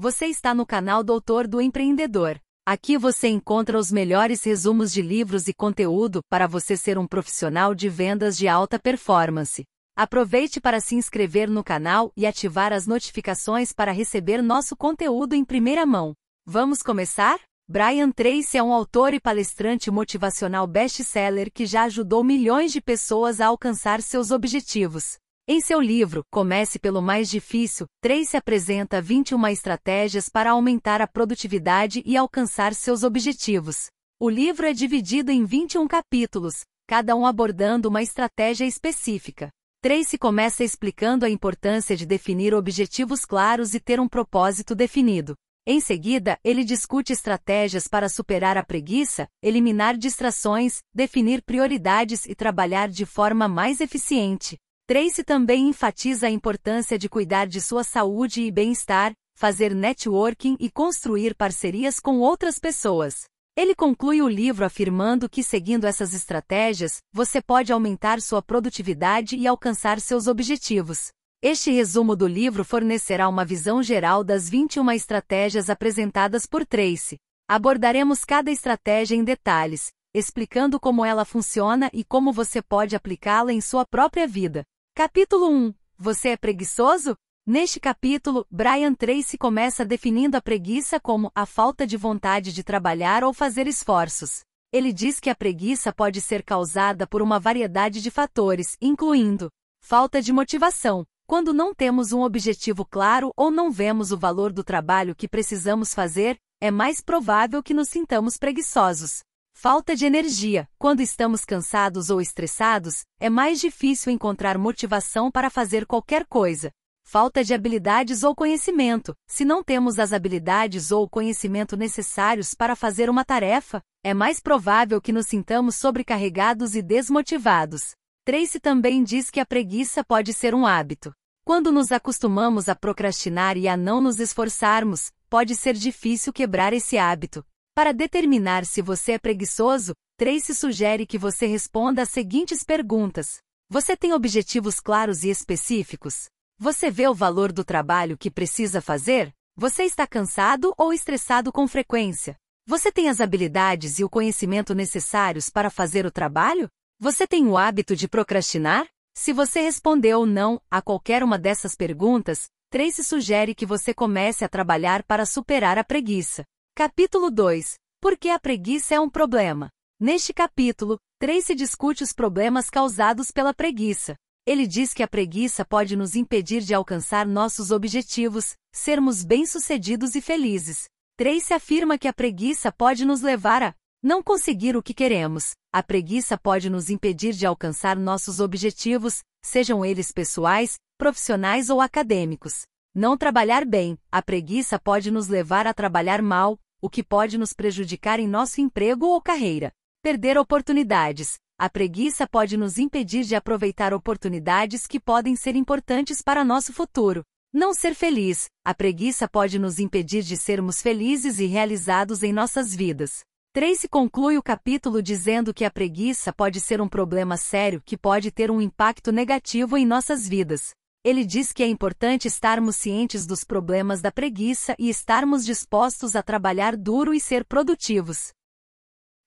Você está no canal Doutor do Empreendedor. Aqui você encontra os melhores resumos de livros e conteúdo para você ser um profissional de vendas de alta performance. Aproveite para se inscrever no canal e ativar as notificações para receber nosso conteúdo em primeira mão. Vamos começar? Brian Tracy é um autor e palestrante motivacional best-seller que já ajudou milhões de pessoas a alcançar seus objetivos. Em seu livro, Comece pelo mais difícil, Tracy apresenta 21 estratégias para aumentar a produtividade e alcançar seus objetivos. O livro é dividido em 21 capítulos, cada um abordando uma estratégia específica. Tracy começa explicando a importância de definir objetivos claros e ter um propósito definido. Em seguida, ele discute estratégias para superar a preguiça, eliminar distrações, definir prioridades e trabalhar de forma mais eficiente. Tracy também enfatiza a importância de cuidar de sua saúde e bem-estar, fazer networking e construir parcerias com outras pessoas. Ele conclui o livro afirmando que, seguindo essas estratégias, você pode aumentar sua produtividade e alcançar seus objetivos. Este resumo do livro fornecerá uma visão geral das 21 estratégias apresentadas por Tracy. Abordaremos cada estratégia em detalhes, explicando como ela funciona e como você pode aplicá-la em sua própria vida. Capítulo 1 Você é preguiçoso? Neste capítulo, Brian Tracy começa definindo a preguiça como a falta de vontade de trabalhar ou fazer esforços. Ele diz que a preguiça pode ser causada por uma variedade de fatores, incluindo falta de motivação, quando não temos um objetivo claro ou não vemos o valor do trabalho que precisamos fazer, é mais provável que nos sintamos preguiçosos. Falta de energia. Quando estamos cansados ou estressados, é mais difícil encontrar motivação para fazer qualquer coisa. Falta de habilidades ou conhecimento. Se não temos as habilidades ou conhecimento necessários para fazer uma tarefa, é mais provável que nos sintamos sobrecarregados e desmotivados. Tracy também diz que a preguiça pode ser um hábito. Quando nos acostumamos a procrastinar e a não nos esforçarmos, pode ser difícil quebrar esse hábito. Para determinar se você é preguiçoso, Tracy sugere que você responda as seguintes perguntas. Você tem objetivos claros e específicos? Você vê o valor do trabalho que precisa fazer? Você está cansado ou estressado com frequência? Você tem as habilidades e o conhecimento necessários para fazer o trabalho? Você tem o hábito de procrastinar? Se você respondeu não a qualquer uma dessas perguntas, Tracy sugere que você comece a trabalhar para superar a preguiça. Capítulo 2 Por que a preguiça é um problema? Neste capítulo, Tracy discute os problemas causados pela preguiça. Ele diz que a preguiça pode nos impedir de alcançar nossos objetivos, sermos bem-sucedidos e felizes. Tracy afirma que a preguiça pode nos levar a não conseguir o que queremos. A preguiça pode nos impedir de alcançar nossos objetivos, sejam eles pessoais, profissionais ou acadêmicos. Não trabalhar bem, a preguiça pode nos levar a trabalhar mal, o que pode nos prejudicar em nosso emprego ou carreira. Perder oportunidades. A preguiça pode nos impedir de aproveitar oportunidades que podem ser importantes para nosso futuro. Não ser feliz. A preguiça pode nos impedir de sermos felizes e realizados em nossas vidas. Tracy conclui o capítulo dizendo que a preguiça pode ser um problema sério que pode ter um impacto negativo em nossas vidas. Ele diz que é importante estarmos cientes dos problemas da preguiça e estarmos dispostos a trabalhar duro e ser produtivos.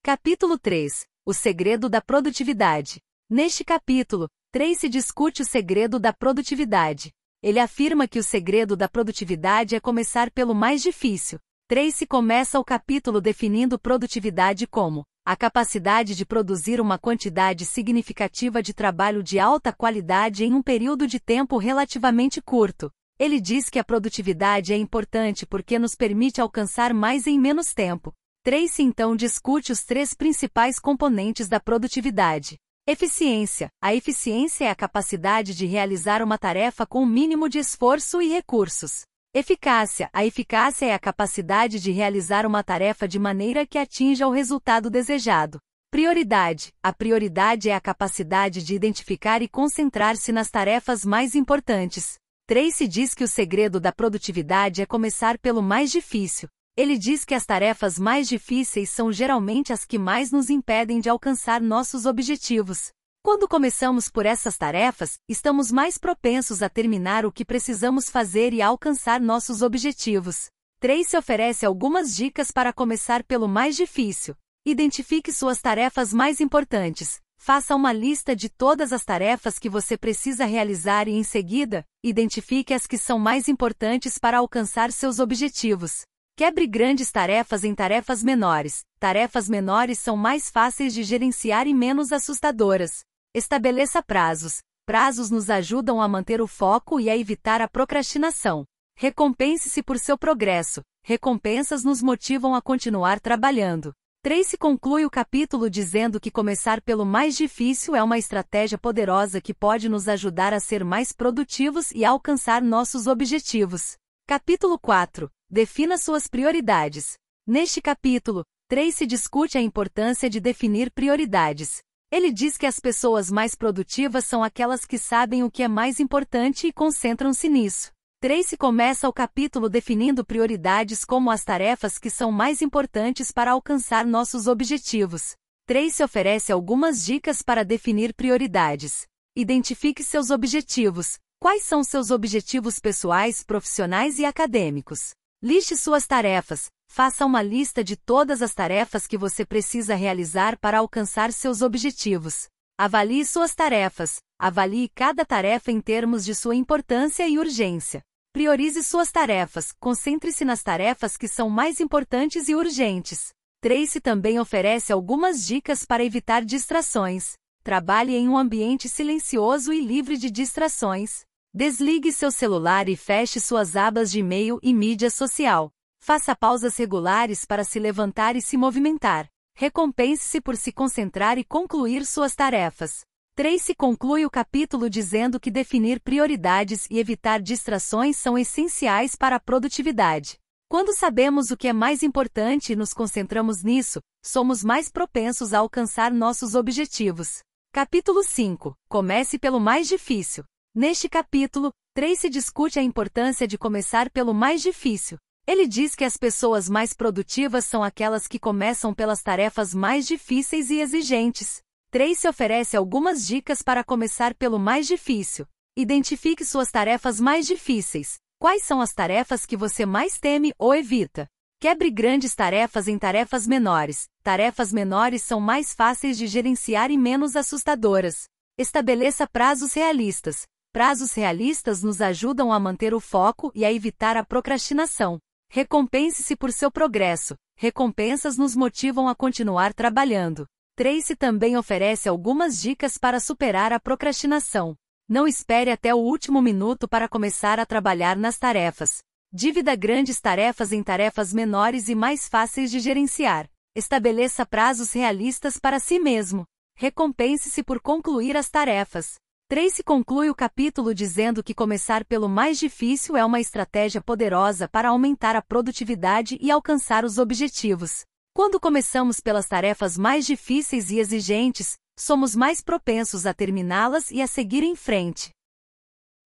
Capítulo 3 O segredo da produtividade. Neste capítulo, Tracy discute o segredo da produtividade. Ele afirma que o segredo da produtividade é começar pelo mais difícil, Tracy começa o capítulo definindo produtividade como a capacidade de produzir uma quantidade significativa de trabalho de alta qualidade em um período de tempo relativamente curto. Ele diz que a produtividade é importante porque nos permite alcançar mais em menos tempo. Tracy então discute os três principais componentes da produtividade. Eficiência. A eficiência é a capacidade de realizar uma tarefa com o mínimo de esforço e recursos. Eficácia. A eficácia é a capacidade de realizar uma tarefa de maneira que atinja o resultado desejado. Prioridade. A prioridade é a capacidade de identificar e concentrar-se nas tarefas mais importantes. Tracy diz que o segredo da produtividade é começar pelo mais difícil. Ele diz que as tarefas mais difíceis são geralmente as que mais nos impedem de alcançar nossos objetivos. Quando começamos por essas tarefas, estamos mais propensos a terminar o que precisamos fazer e alcançar nossos objetivos. Tracy oferece algumas dicas para começar pelo mais difícil. Identifique suas tarefas mais importantes. Faça uma lista de todas as tarefas que você precisa realizar e, em seguida, identifique as que são mais importantes para alcançar seus objetivos. Quebre grandes tarefas em tarefas menores. Tarefas menores são mais fáceis de gerenciar e menos assustadoras. Estabeleça prazos. Prazos nos ajudam a manter o foco e a evitar a procrastinação. Recompense-se por seu progresso. Recompensas nos motivam a continuar trabalhando. Tracy conclui o capítulo dizendo que começar pelo mais difícil é uma estratégia poderosa que pode nos ajudar a ser mais produtivos e alcançar nossos objetivos. Capítulo 4 Defina suas prioridades. Neste capítulo, Tracy discute a importância de definir prioridades. Ele diz que as pessoas mais produtivas são aquelas que sabem o que é mais importante e concentram-se nisso. Tracy começa o capítulo definindo prioridades como as tarefas que são mais importantes para alcançar nossos objetivos. Tracy oferece algumas dicas para definir prioridades. Identifique seus objetivos. Quais são seus objetivos pessoais, profissionais e acadêmicos? Liste suas tarefas. Faça uma lista de todas as tarefas que você precisa realizar para alcançar seus objetivos. Avalie suas tarefas. Avalie cada tarefa em termos de sua importância e urgência. Priorize suas tarefas. Concentre-se nas tarefas que são mais importantes e urgentes. Tracy também oferece algumas dicas para evitar distrações. Trabalhe em um ambiente silencioso e livre de distrações. Desligue seu celular e feche suas abas de e-mail e mídia social. Faça pausas regulares para se levantar e se movimentar. Recompense-se por se concentrar e concluir suas tarefas. Tracy conclui o capítulo dizendo que definir prioridades e evitar distrações são essenciais para a produtividade. Quando sabemos o que é mais importante e nos concentramos nisso, somos mais propensos a alcançar nossos objetivos. Capítulo 5 Comece pelo mais difícil. Neste capítulo, Tracy discute a importância de começar pelo mais difícil. Ele diz que as pessoas mais produtivas são aquelas que começam pelas tarefas mais difíceis e exigentes. Tracy oferece algumas dicas para começar pelo mais difícil. Identifique suas tarefas mais difíceis. Quais são as tarefas que você mais teme ou evita? Quebre grandes tarefas em tarefas menores. Tarefas menores são mais fáceis de gerenciar e menos assustadoras. Estabeleça prazos realistas. Prazos realistas nos ajudam a manter o foco e a evitar a procrastinação. Recompense-se por seu progresso. Recompensas nos motivam a continuar trabalhando. Tracy também oferece algumas dicas para superar a procrastinação. Não espere até o último minuto para começar a trabalhar nas tarefas. Divida grandes tarefas em tarefas menores e mais fáceis de gerenciar. Estabeleça prazos realistas para si mesmo. Recompense-se por concluir as tarefas. Tracy conclui o capítulo dizendo que começar pelo mais difícil é uma estratégia poderosa para aumentar a produtividade e alcançar os objetivos. Quando começamos pelas tarefas mais difíceis e exigentes, somos mais propensos a terminá-las e a seguir em frente.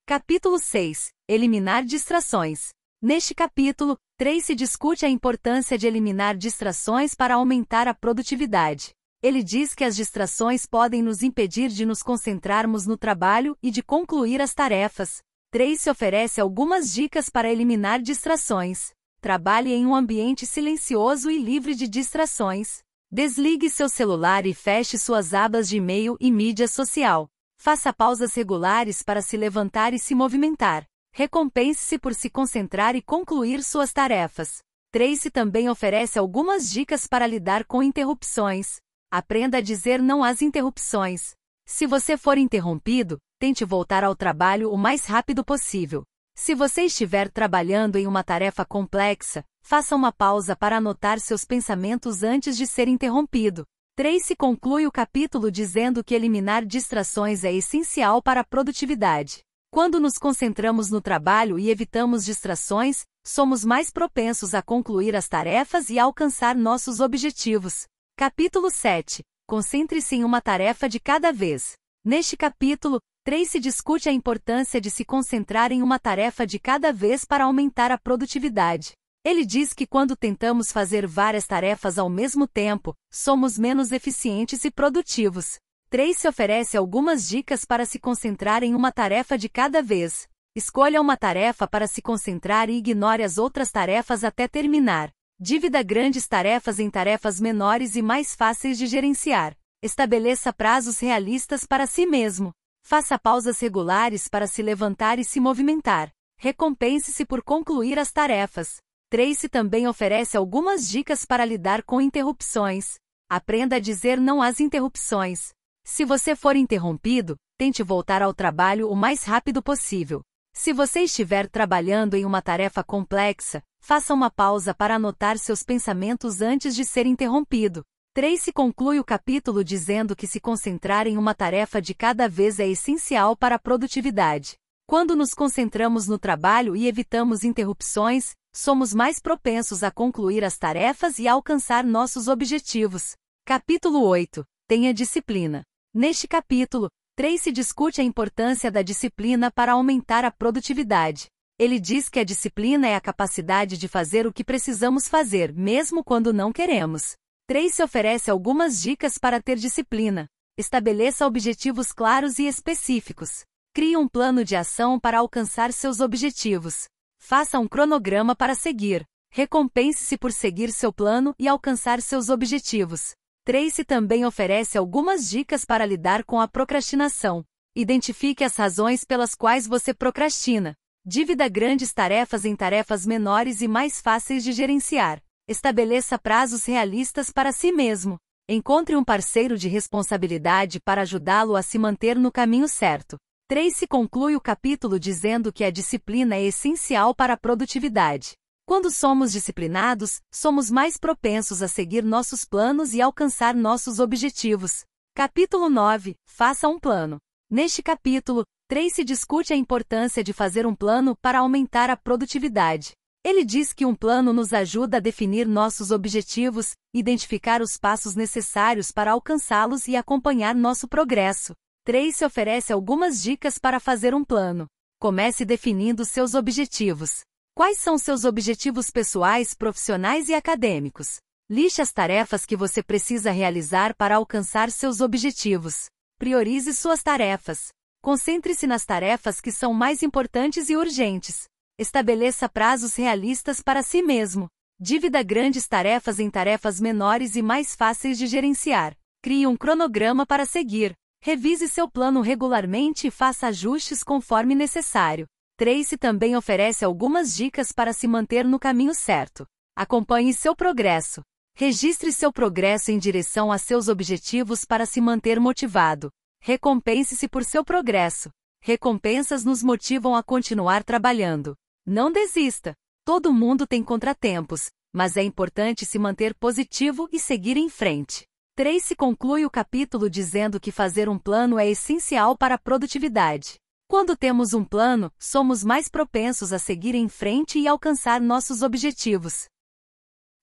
Capítulo 6 Eliminar distrações. Neste capítulo, Tracy discute a importância de eliminar distrações para aumentar a produtividade. Ele diz que as distrações podem nos impedir de nos concentrarmos no trabalho e de concluir as tarefas. Tracy oferece algumas dicas para eliminar distrações. Trabalhe em um ambiente silencioso e livre de distrações. Desligue seu celular e feche suas abas de e-mail e mídia social. Faça pausas regulares para se levantar e se movimentar. Recompense-se por se concentrar e concluir suas tarefas. Tracy também oferece algumas dicas para lidar com interrupções. Aprenda a dizer não às interrupções. Se você for interrompido, tente voltar ao trabalho o mais rápido possível. Se você estiver trabalhando em uma tarefa complexa, faça uma pausa para anotar seus pensamentos antes de ser interrompido. Tracy conclui o capítulo dizendo que eliminar distrações é essencial para a produtividade. Quando nos concentramos no trabalho e evitamos distrações, somos mais propensos a concluir as tarefas e alcançar nossos objetivos. Capítulo 7. Concentre-se em uma tarefa de cada vez. Neste capítulo, Tracy discute a importância de se concentrar em uma tarefa de cada vez para aumentar a produtividade. Ele diz que quando tentamos fazer várias tarefas ao mesmo tempo, somos menos eficientes e produtivos. Tracy oferece algumas dicas para se concentrar em uma tarefa de cada vez. Escolha uma tarefa para se concentrar e ignore as outras tarefas até terminar. Dívida grandes tarefas em tarefas menores e mais fáceis de gerenciar. Estabeleça prazos realistas para si mesmo. Faça pausas regulares para se levantar e se movimentar. Recompense-se por concluir as tarefas. Tracy também oferece algumas dicas para lidar com interrupções. Aprenda a dizer não às interrupções. Se você for interrompido, tente voltar ao trabalho o mais rápido possível. Se você estiver trabalhando em uma tarefa complexa, faça uma pausa para anotar seus pensamentos antes de ser interrompido. Tracy conclui o capítulo dizendo que se concentrar em uma tarefa de cada vez é essencial para a produtividade. Quando nos concentramos no trabalho e evitamos interrupções, somos mais propensos a concluir as tarefas e alcançar nossos objetivos. Capítulo 8 Tenha disciplina. Neste capítulo, Tracy discute a importância da disciplina para aumentar a produtividade. Ele diz que a disciplina é a capacidade de fazer o que precisamos fazer, mesmo quando não queremos. Tracy oferece algumas dicas para ter disciplina. Estabeleça objetivos claros e específicos. Crie um plano de ação para alcançar seus objetivos. Faça um cronograma para seguir. Recompense-se por seguir seu plano e alcançar seus objetivos. Tracy também oferece algumas dicas para lidar com a procrastinação. Identifique as razões pelas quais você procrastina. Divida grandes tarefas em tarefas menores e mais fáceis de gerenciar. Estabeleça prazos realistas para si mesmo. Encontre um parceiro de responsabilidade para ajudá-lo a se manter no caminho certo. Tracy conclui o capítulo dizendo que a disciplina é essencial para a produtividade. Quando somos disciplinados, somos mais propensos a seguir nossos planos e alcançar nossos objetivos. Capítulo 9 Faça um plano. Neste capítulo, Tracy discute a importância de fazer um plano para aumentar a produtividade. Ele diz que um plano nos ajuda a definir nossos objetivos, identificar os passos necessários para alcançá-los e acompanhar nosso progresso. Tracy oferece algumas dicas para fazer um plano. Comece definindo seus objetivos. Quais são seus objetivos pessoais, profissionais e acadêmicos? Liste as tarefas que você precisa realizar para alcançar seus objetivos. Priorize suas tarefas. Concentre-se nas tarefas que são mais importantes e urgentes. Estabeleça prazos realistas para si mesmo. Divida grandes tarefas em tarefas menores e mais fáceis de gerenciar. Crie um cronograma para seguir. Revise seu plano regularmente e faça ajustes conforme necessário. Tracy também oferece algumas dicas para se manter no caminho certo. Acompanhe seu progresso. Registre seu progresso em direção a seus objetivos para se manter motivado. Recompense-se por seu progresso. Recompensas nos motivam a continuar trabalhando. Não desista. Todo mundo tem contratempos, mas é importante se manter positivo e seguir em frente. Tracy conclui o capítulo dizendo que fazer um plano é essencial para a produtividade. Quando temos um plano, somos mais propensos a seguir em frente e alcançar nossos objetivos.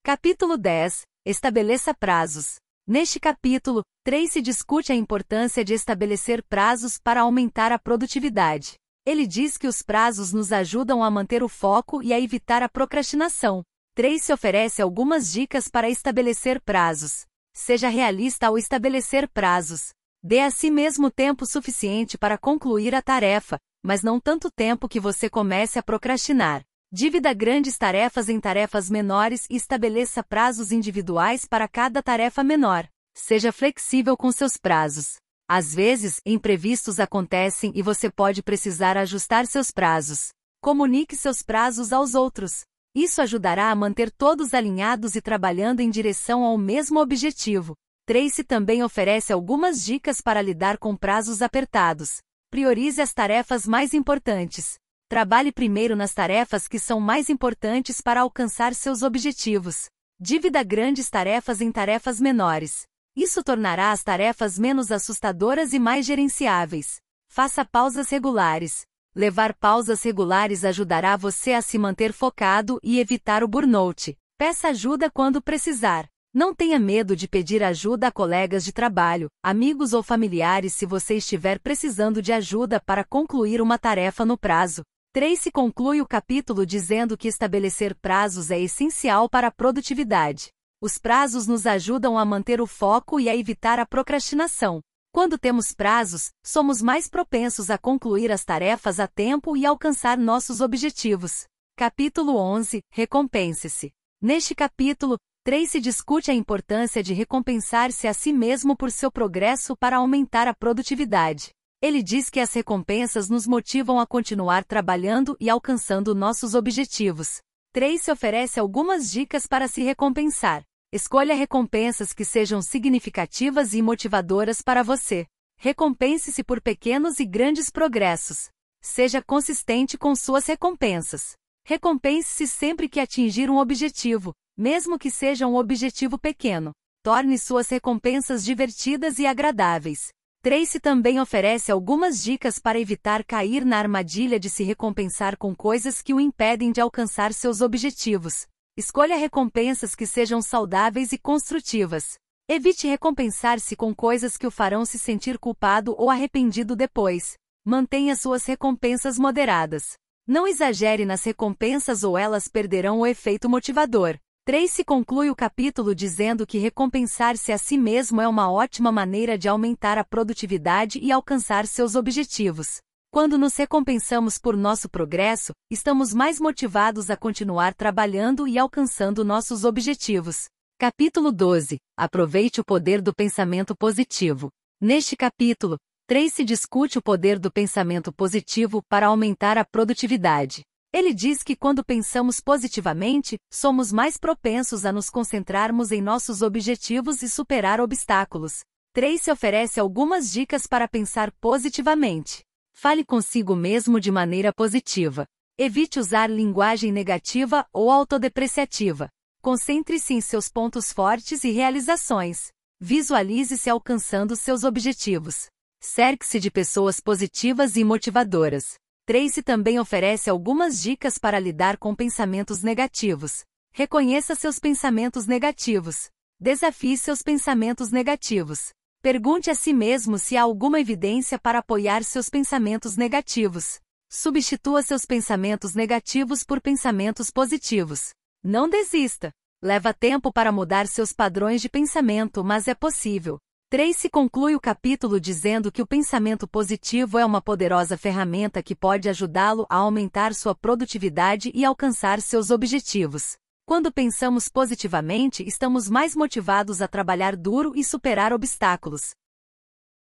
Capítulo 10 Estabeleça prazos. Neste capítulo, Tracy discute a importância de estabelecer prazos para aumentar a produtividade. Ele diz que os prazos nos ajudam a manter o foco e a evitar a procrastinação. Tracy oferece algumas dicas para estabelecer prazos. Seja realista ao estabelecer prazos. Dê a si mesmo tempo suficiente para concluir a tarefa, mas não tanto tempo que você comece a procrastinar. Divida grandes tarefas em tarefas menores e estabeleça prazos individuais para cada tarefa menor. Seja flexível com seus prazos. Às vezes, imprevistos acontecem e você pode precisar ajustar seus prazos. Comunique seus prazos aos outros. Isso ajudará a manter todos alinhados e trabalhando em direção ao mesmo objetivo. Tracy também oferece algumas dicas para lidar com prazos apertados. Priorize as tarefas mais importantes. Trabalhe primeiro nas tarefas que são mais importantes para alcançar seus objetivos. Divida grandes tarefas em tarefas menores. Isso tornará as tarefas menos assustadoras e mais gerenciáveis. Faça pausas regulares. Levar pausas regulares ajudará você a se manter focado e evitar o burnout. Peça ajuda quando precisar. Não tenha medo de pedir ajuda a colegas de trabalho, amigos ou familiares se você estiver precisando de ajuda para concluir uma tarefa no prazo. Tracy conclui o capítulo dizendo que estabelecer prazos é essencial para a produtividade. Os prazos nos ajudam a manter o foco e a evitar a procrastinação. Quando temos prazos, somos mais propensos a concluir as tarefas a tempo e alcançar nossos objetivos. Capítulo 11 Recompense-se. Neste capítulo, Tracy discute a importância de recompensar-se a si mesmo por seu progresso para aumentar a produtividade. Ele diz que as recompensas nos motivam a continuar trabalhando e alcançando nossos objetivos. Tracy oferece algumas dicas para se recompensar. Escolha recompensas que sejam significativas e motivadoras para você. Recompense-se por pequenos e grandes progressos. Seja consistente com suas recompensas. Recompense-se sempre que atingir um objetivo, mesmo que seja um objetivo pequeno. Torne suas recompensas divertidas e agradáveis. Tracy também oferece algumas dicas para evitar cair na armadilha de se recompensar com coisas que o impedem de alcançar seus objetivos. Escolha recompensas que sejam saudáveis e construtivas. Evite recompensar-se com coisas que o farão se sentir culpado ou arrependido depois. Mantenha suas recompensas moderadas. Não exagere nas recompensas ou elas perderão o efeito motivador. Tracy conclui o capítulo dizendo que recompensar-se a si mesmo é uma ótima maneira de aumentar a produtividade e alcançar seus objetivos. Quando nos recompensamos por nosso progresso, estamos mais motivados a continuar trabalhando e alcançando nossos objetivos. Capítulo 12 Aproveite o poder do pensamento positivo. Neste capítulo, Tracy discute o poder do pensamento positivo para aumentar a produtividade. Ele diz que quando pensamos positivamente, somos mais propensos a nos concentrarmos em nossos objetivos e superar obstáculos. Tracy oferece algumas dicas para pensar positivamente. Fale consigo mesmo de maneira positiva. Evite usar linguagem negativa ou autodepreciativa. Concentre-se em seus pontos fortes e realizações. Visualize-se alcançando seus objetivos. Cerque-se de pessoas positivas e motivadoras. Tracy também oferece algumas dicas para lidar com pensamentos negativos. Reconheça seus pensamentos negativos. Desafie seus pensamentos negativos. Pergunte a si mesmo se há alguma evidência para apoiar seus pensamentos negativos. Substitua seus pensamentos negativos por pensamentos positivos. Não desista. Leva tempo para mudar seus padrões de pensamento, mas é possível. Tracy conclui o capítulo dizendo que o pensamento positivo é uma poderosa ferramenta que pode ajudá-lo a aumentar sua produtividade e alcançar seus objetivos. Quando pensamos positivamente, estamos mais motivados a trabalhar duro e superar obstáculos.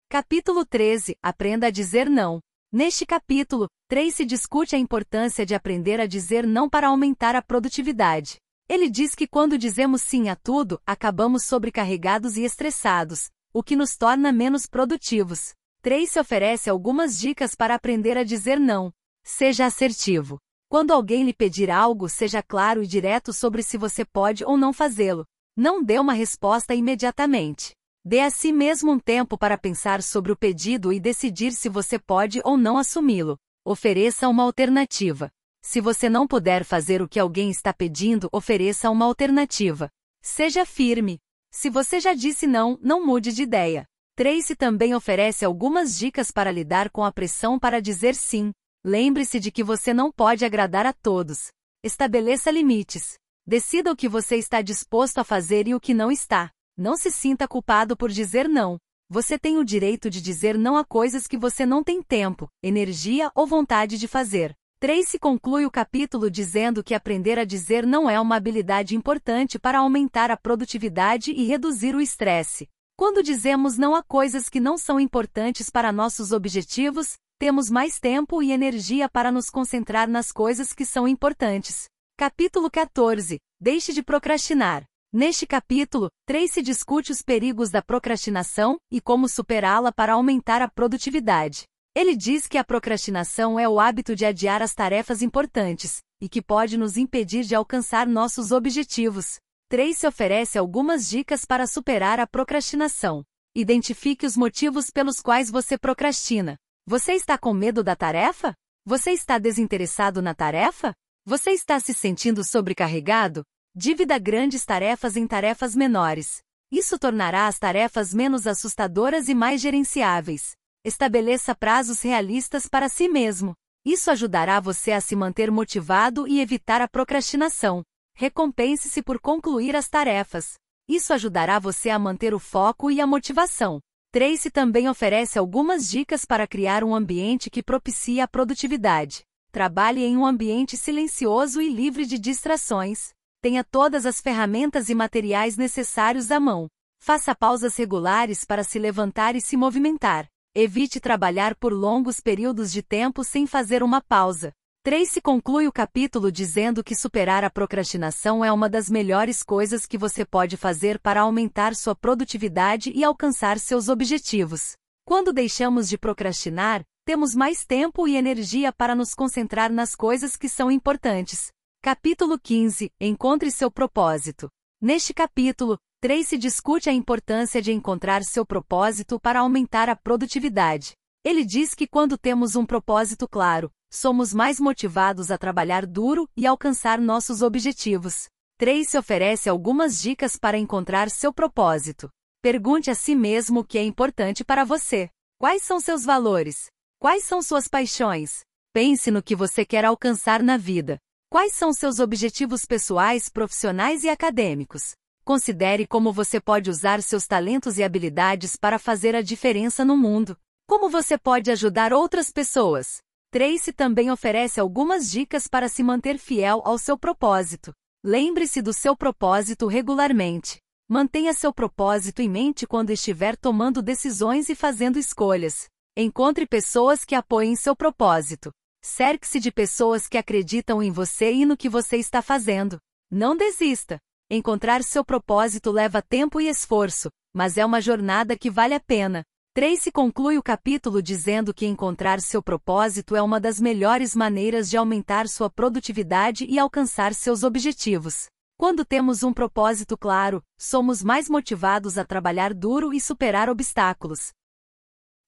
Capítulo 13 Aprenda a dizer não. Neste capítulo, Tracy discute a importância de aprender a dizer não para aumentar a produtividade. Ele diz que quando dizemos sim a tudo, acabamos sobrecarregados e estressados, o que nos torna menos produtivos. Tracy oferece algumas dicas para aprender a dizer não. Seja assertivo. Quando alguém lhe pedir algo, seja claro e direto sobre se você pode ou não fazê-lo. Não dê uma resposta imediatamente. Dê a si mesmo um tempo para pensar sobre o pedido e decidir se você pode ou não assumi-lo. Ofereça uma alternativa. Se você não puder fazer o que alguém está pedindo, ofereça uma alternativa. Seja firme. Se você já disse não, não mude de ideia. Tracy também oferece algumas dicas para lidar com a pressão para dizer sim. Lembre-se de que você não pode agradar a todos. Estabeleça limites. Decida o que você está disposto a fazer e o que não está. Não se sinta culpado por dizer não. Você tem o direito de dizer não a coisas que você não tem tempo, energia ou vontade de fazer. Tracy conclui o capítulo dizendo que aprender a dizer não é uma habilidade importante para aumentar a produtividade e reduzir o estresse. Quando dizemos não a coisas que não são importantes para nossos objetivos, temos mais tempo e energia para nos concentrar nas coisas que são importantes. Capítulo 14 Deixe de procrastinar. Neste capítulo, Tracy discute os perigos da procrastinação e como superá-la para aumentar a produtividade. Ele diz que a procrastinação é o hábito de adiar as tarefas importantes e que pode nos impedir de alcançar nossos objetivos. Tracy oferece algumas dicas para superar a procrastinação. Identifique os motivos pelos quais você procrastina. Você está com medo da tarefa? Você está desinteressado na tarefa? Você está se sentindo sobrecarregado? Divida grandes tarefas em tarefas menores. Isso tornará as tarefas menos assustadoras e mais gerenciáveis. Estabeleça prazos realistas para si mesmo. Isso ajudará você a se manter motivado e evitar a procrastinação. Recompense-se por concluir as tarefas. Isso ajudará você a manter o foco e a motivação. Tracy também oferece algumas dicas para criar um ambiente que propicie a produtividade. Trabalhe em um ambiente silencioso e livre de distrações. Tenha todas as ferramentas e materiais necessários à mão. Faça pausas regulares para se levantar e se movimentar. Evite trabalhar por longos períodos de tempo sem fazer uma pausa. Tracy conclui o capítulo dizendo que superar a procrastinação é uma das melhores coisas que você pode fazer para aumentar sua produtividade e alcançar seus objetivos. Quando deixamos de procrastinar, temos mais tempo e energia para nos concentrar nas coisas que são importantes. Capítulo 15 Encontre seu propósito. Neste capítulo, Tracy discute a importância de encontrar seu propósito para aumentar a produtividade. Ele diz que quando temos um propósito claro, somos mais motivados a trabalhar duro e alcançar nossos objetivos. Tracy oferece algumas dicas para encontrar seu propósito. Pergunte a si mesmo o que é importante para você. Quais são seus valores? Quais são suas paixões? Pense no que você quer alcançar na vida. Quais são seus objetivos pessoais, profissionais e acadêmicos? Considere como você pode usar seus talentos e habilidades para fazer a diferença no mundo. Como você pode ajudar outras pessoas? Tracy também oferece algumas dicas para se manter fiel ao seu propósito. Lembre-se do seu propósito regularmente. Mantenha seu propósito em mente quando estiver tomando decisões e fazendo escolhas. Encontre pessoas que apoiem seu propósito. Cerque-se de pessoas que acreditam em você e no que você está fazendo. Não desista. Encontrar seu propósito leva tempo e esforço, mas é uma jornada que vale a pena. Tracy conclui o capítulo dizendo que encontrar seu propósito é uma das melhores maneiras de aumentar sua produtividade e alcançar seus objetivos. Quando temos um propósito claro, somos mais motivados a trabalhar duro e superar obstáculos.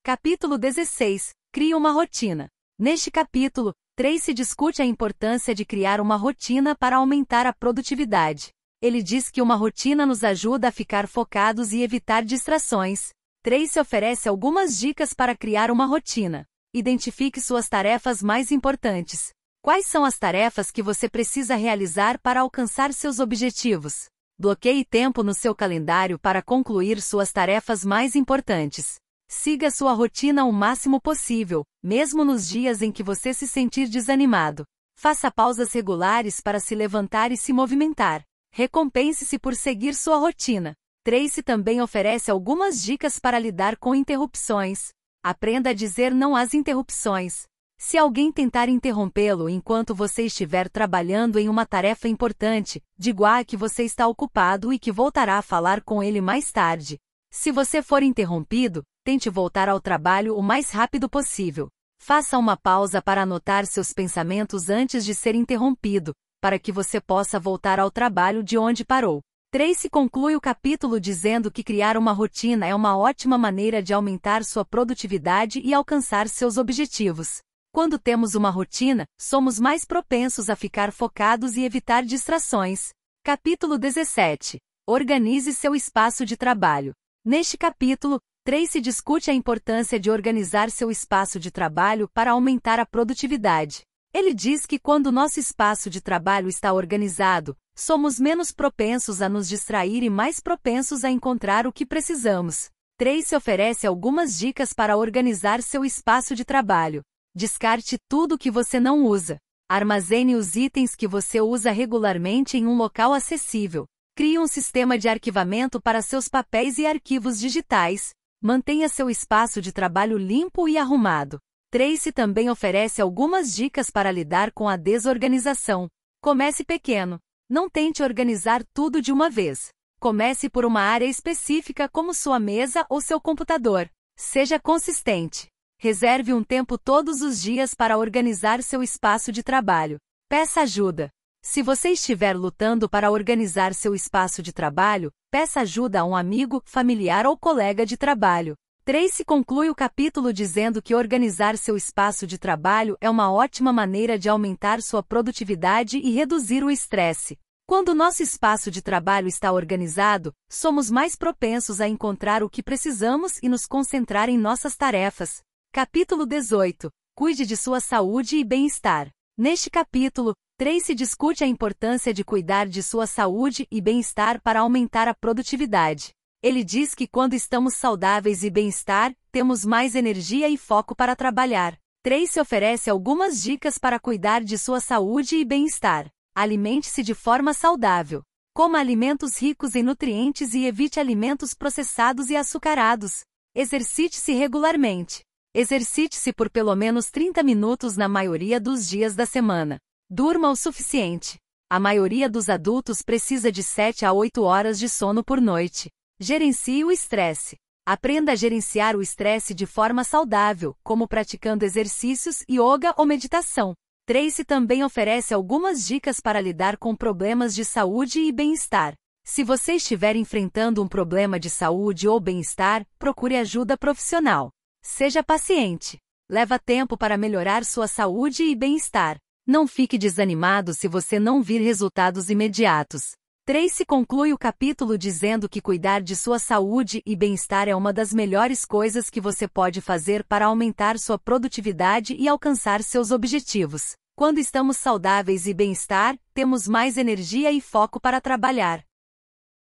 Capítulo 16 Crie uma rotina. Neste capítulo, Tracy discute a importância de criar uma rotina para aumentar a produtividade. Ele diz que uma rotina nos ajuda a ficar focados e evitar distrações. Tracy oferece algumas dicas para criar uma rotina. Identifique suas tarefas mais importantes. Quais são as tarefas que você precisa realizar para alcançar seus objetivos? Bloqueie tempo no seu calendário para concluir suas tarefas mais importantes. Siga sua rotina o máximo possível, mesmo nos dias em que você se sentir desanimado. Faça pausas regulares para se levantar e se movimentar. Recompense-se por seguir sua rotina. Tracy também oferece algumas dicas para lidar com interrupções. Aprenda a dizer não às interrupções. Se alguém tentar interrompê-lo enquanto você estiver trabalhando em uma tarefa importante, diga que você está ocupado e que voltará a falar com ele mais tarde. Se você for interrompido, tente voltar ao trabalho o mais rápido possível. Faça uma pausa para anotar seus pensamentos antes de ser interrompido, para que você possa voltar ao trabalho de onde parou. Tracy conclui o capítulo dizendo que criar uma rotina é uma ótima maneira de aumentar sua produtividade e alcançar seus objetivos. Quando temos uma rotina, somos mais propensos a ficar focados e evitar distrações. Capítulo 17 Organize seu espaço de trabalho. Neste capítulo, Tracy discute a importância de organizar seu espaço de trabalho para aumentar a produtividade. Ele diz que quando nosso espaço de trabalho está organizado, somos menos propensos a nos distrair e mais propensos a encontrar o que precisamos. Tracy oferece algumas dicas para organizar seu espaço de trabalho. Descarte tudo que você não usa. Armazene os itens que você usa regularmente em um local acessível. Crie um sistema de arquivamento para seus papéis e arquivos digitais. Mantenha seu espaço de trabalho limpo e arrumado. Tracy também oferece algumas dicas para lidar com a desorganização. Comece pequeno. Não tente organizar tudo de uma vez. Comece por uma área específica como sua mesa ou seu computador. Seja consistente. Reserve um tempo todos os dias para organizar seu espaço de trabalho. Peça ajuda. Se você estiver lutando para organizar seu espaço de trabalho, peça ajuda a um amigo, familiar ou colega de trabalho. Tracy conclui o capítulo dizendo que organizar seu espaço de trabalho é uma ótima maneira de aumentar sua produtividade e reduzir o estresse. Quando nosso espaço de trabalho está organizado, somos mais propensos a encontrar o que precisamos e nos concentrar em nossas tarefas. Capítulo 18 Cuide de sua saúde e bem-estar. Neste capítulo, Tracy discute a importância de cuidar de sua saúde e bem-estar para aumentar a produtividade. Ele diz que quando estamos saudáveis e bem-estar, temos mais energia e foco para trabalhar. Tracy oferece algumas dicas para cuidar de sua saúde e bem-estar. Alimente-se de forma saudável. Coma alimentos ricos em nutrientes e evite alimentos processados e açucarados. Exercite-se regularmente. Exercite-se por pelo menos 30 minutos na maioria dos dias da semana. Durma o suficiente. A maioria dos adultos precisa de 7 a 8 horas de sono por noite. Gerencie o estresse. Aprenda a gerenciar o estresse de forma saudável, como praticando exercícios, yoga ou meditação. Tracy também oferece algumas dicas para lidar com problemas de saúde e bem-estar. Se você estiver enfrentando um problema de saúde ou bem-estar, procure ajuda profissional. Seja paciente. Leva tempo para melhorar sua saúde e bem-estar. Não fique desanimado se você não vir resultados imediatos. Tracy conclui o capítulo dizendo que cuidar de sua saúde e bem-estar é uma das melhores coisas que você pode fazer para aumentar sua produtividade e alcançar seus objetivos. Quando estamos saudáveis e bem-estar, temos mais energia e foco para trabalhar.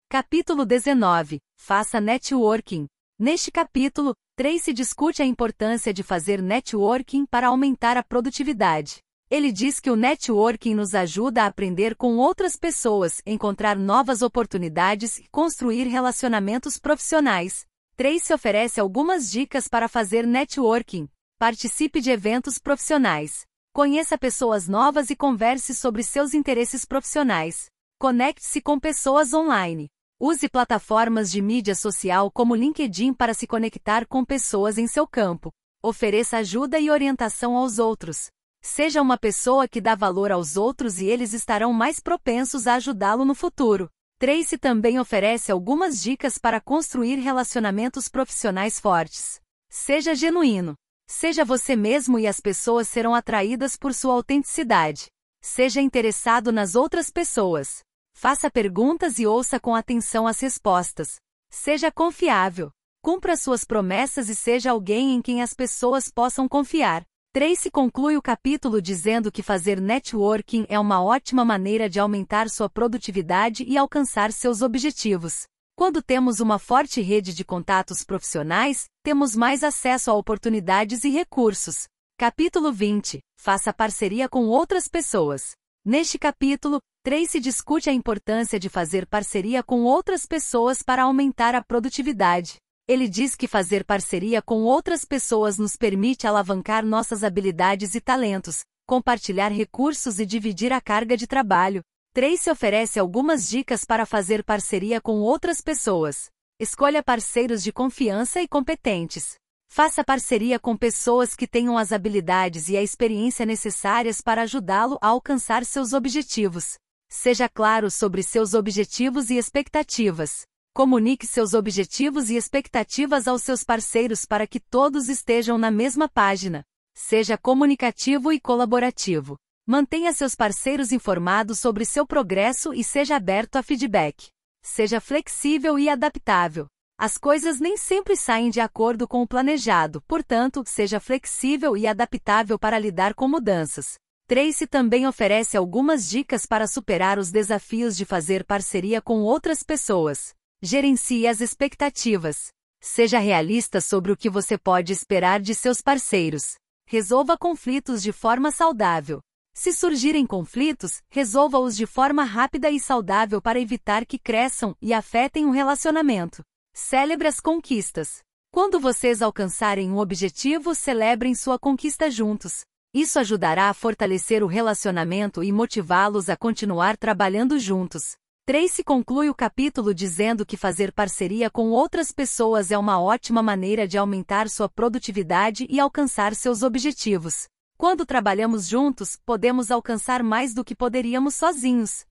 Capítulo 19 Faça networking. Neste capítulo, Tracy discute a importância de fazer networking para aumentar a produtividade. Ele diz que o networking nos ajuda a aprender com outras pessoas, encontrar novas oportunidades e construir relacionamentos profissionais. Tracy oferece algumas dicas para fazer networking. Participe de eventos profissionais. Conheça pessoas novas e converse sobre seus interesses profissionais. Conecte-se com pessoas online. Use plataformas de mídia social como LinkedIn para se conectar com pessoas em seu campo. Ofereça ajuda e orientação aos outros. Seja uma pessoa que dá valor aos outros e eles estarão mais propensos a ajudá-lo no futuro. Tracy também oferece algumas dicas para construir relacionamentos profissionais fortes. Seja genuíno. Seja você mesmo e as pessoas serão atraídas por sua autenticidade. Seja interessado nas outras pessoas. Faça perguntas e ouça com atenção as respostas. Seja confiável. Cumpra suas promessas e seja alguém em quem as pessoas possam confiar. Tracy conclui o capítulo dizendo que fazer networking é uma ótima maneira de aumentar sua produtividade e alcançar seus objetivos. Quando temos uma forte rede de contatos profissionais, temos mais acesso a oportunidades e recursos. Capítulo 20 Faça parceria com outras pessoas. Neste capítulo, Tracy discute a importância de fazer parceria com outras pessoas para aumentar a produtividade. Ele diz que fazer parceria com outras pessoas nos permite alavancar nossas habilidades e talentos, compartilhar recursos e dividir a carga de trabalho. Tracy oferece algumas dicas para fazer parceria com outras pessoas. Escolha parceiros de confiança e competentes. Faça parceria com pessoas que tenham as habilidades e a experiência necessárias para ajudá-lo a alcançar seus objetivos. Seja claro sobre seus objetivos e expectativas. Comunique seus objetivos e expectativas aos seus parceiros para que todos estejam na mesma página. Seja comunicativo e colaborativo. Mantenha seus parceiros informados sobre seu progresso e seja aberto a feedback. Seja flexível e adaptável. As coisas nem sempre saem de acordo com o planejado, portanto, seja flexível e adaptável para lidar com mudanças. Tracy também oferece algumas dicas para superar os desafios de fazer parceria com outras pessoas. Gerencie as expectativas. Seja realista sobre o que você pode esperar de seus parceiros. Resolva conflitos de forma saudável. Se surgirem conflitos, resolva-os de forma rápida e saudável para evitar que cresçam e afetem o relacionamento. Celebre as conquistas. Quando vocês alcançarem um objetivo, celebrem sua conquista juntos. Isso ajudará a fortalecer o relacionamento e motivá-los a continuar trabalhando juntos. Tracy conclui o capítulo dizendo que fazer parceria com outras pessoas é uma ótima maneira de aumentar sua produtividade e alcançar seus objetivos. Quando trabalhamos juntos, podemos alcançar mais do que poderíamos sozinhos.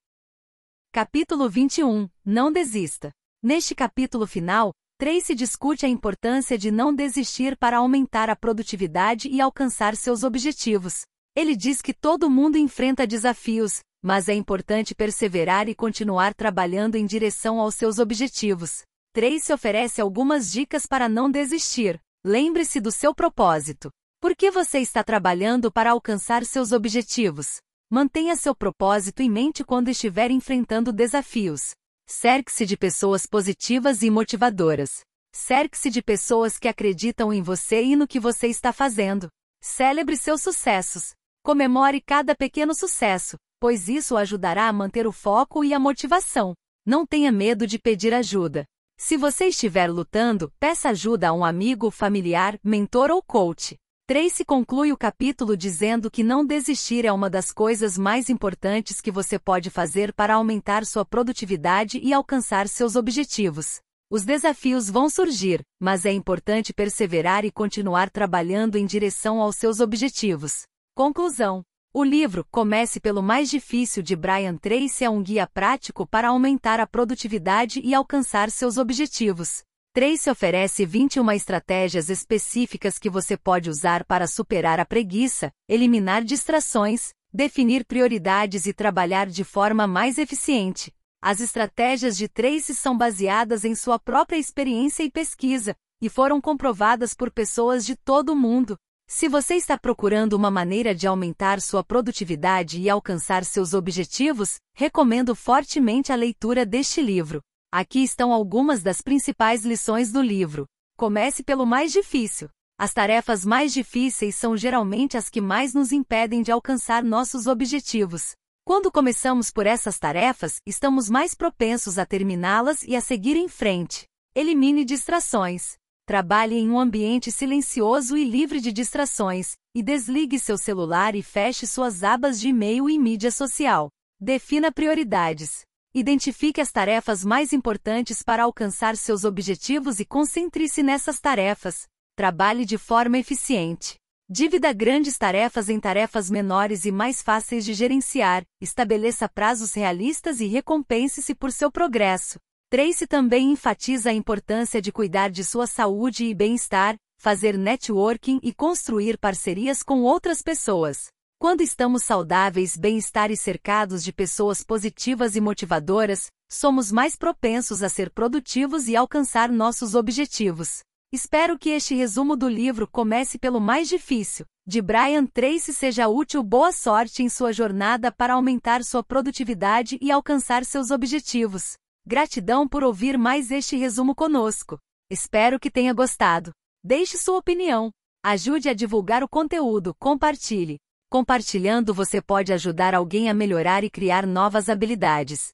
Capítulo 21 Não desista. Neste capítulo final, Tracy discute a importância de não desistir para aumentar a produtividade e alcançar seus objetivos. Ele diz que todo mundo enfrenta desafios, mas é importante perseverar e continuar trabalhando em direção aos seus objetivos. Tracy oferece algumas dicas para não desistir. Lembre-se do seu propósito. Por que você está trabalhando para alcançar seus objetivos? Mantenha seu propósito em mente quando estiver enfrentando desafios. Cerque-se de pessoas positivas e motivadoras. Cerque-se de pessoas que acreditam em você e no que você está fazendo. Celebre seus sucessos. Comemore cada pequeno sucesso, pois isso ajudará a manter o foco e a motivação. Não tenha medo de pedir ajuda. Se você estiver lutando, peça ajuda a um amigo, familiar, mentor ou coach. Tracy conclui o capítulo dizendo que não desistir é uma das coisas mais importantes que você pode fazer para aumentar sua produtividade e alcançar seus objetivos. Os desafios vão surgir, mas é importante perseverar e continuar trabalhando em direção aos seus objetivos. Conclusão: O livro Comece pelo Mais Difícil de Brian Tracy é um guia prático para aumentar a produtividade e alcançar seus objetivos. Tracy oferece 21 estratégias específicas que você pode usar para superar a preguiça, eliminar distrações, definir prioridades e trabalhar de forma mais eficiente. As estratégias de Tracy são baseadas em sua própria experiência e pesquisa, e foram comprovadas por pessoas de todo o mundo. Se você está procurando uma maneira de aumentar sua produtividade e alcançar seus objetivos, recomendo fortemente a leitura deste livro. Aqui estão algumas das principais lições do livro. Comece pelo mais difícil. As tarefas mais difíceis são geralmente as que mais nos impedem de alcançar nossos objetivos. Quando começamos por essas tarefas, estamos mais propensos a terminá-las e a seguir em frente. Elimine distrações. Trabalhe em um ambiente silencioso e livre de distrações, e desligue seu celular e feche suas abas de e-mail e mídia social. Defina prioridades. Identifique as tarefas mais importantes para alcançar seus objetivos e concentre-se nessas tarefas. Trabalhe de forma eficiente. Divida grandes tarefas em tarefas menores e mais fáceis de gerenciar, estabeleça prazos realistas e recompense-se por seu progresso. Tracy também enfatiza a importância de cuidar de sua saúde e bem-estar, fazer networking e construir parcerias com outras pessoas. Quando estamos saudáveis, bem-estar e cercados de pessoas positivas e motivadoras, somos mais propensos a ser produtivos e alcançar nossos objetivos. Espero que este resumo do livro Comece pelo Mais Difícil, de Brian Tracy seja útil. Boa sorte em sua jornada para aumentar sua produtividade e alcançar seus objetivos. Gratidão por ouvir mais este resumo conosco. Espero que tenha gostado. Deixe sua opinião. Ajude a divulgar o conteúdo, compartilhe. Compartilhando você pode ajudar alguém a melhorar e criar novas habilidades.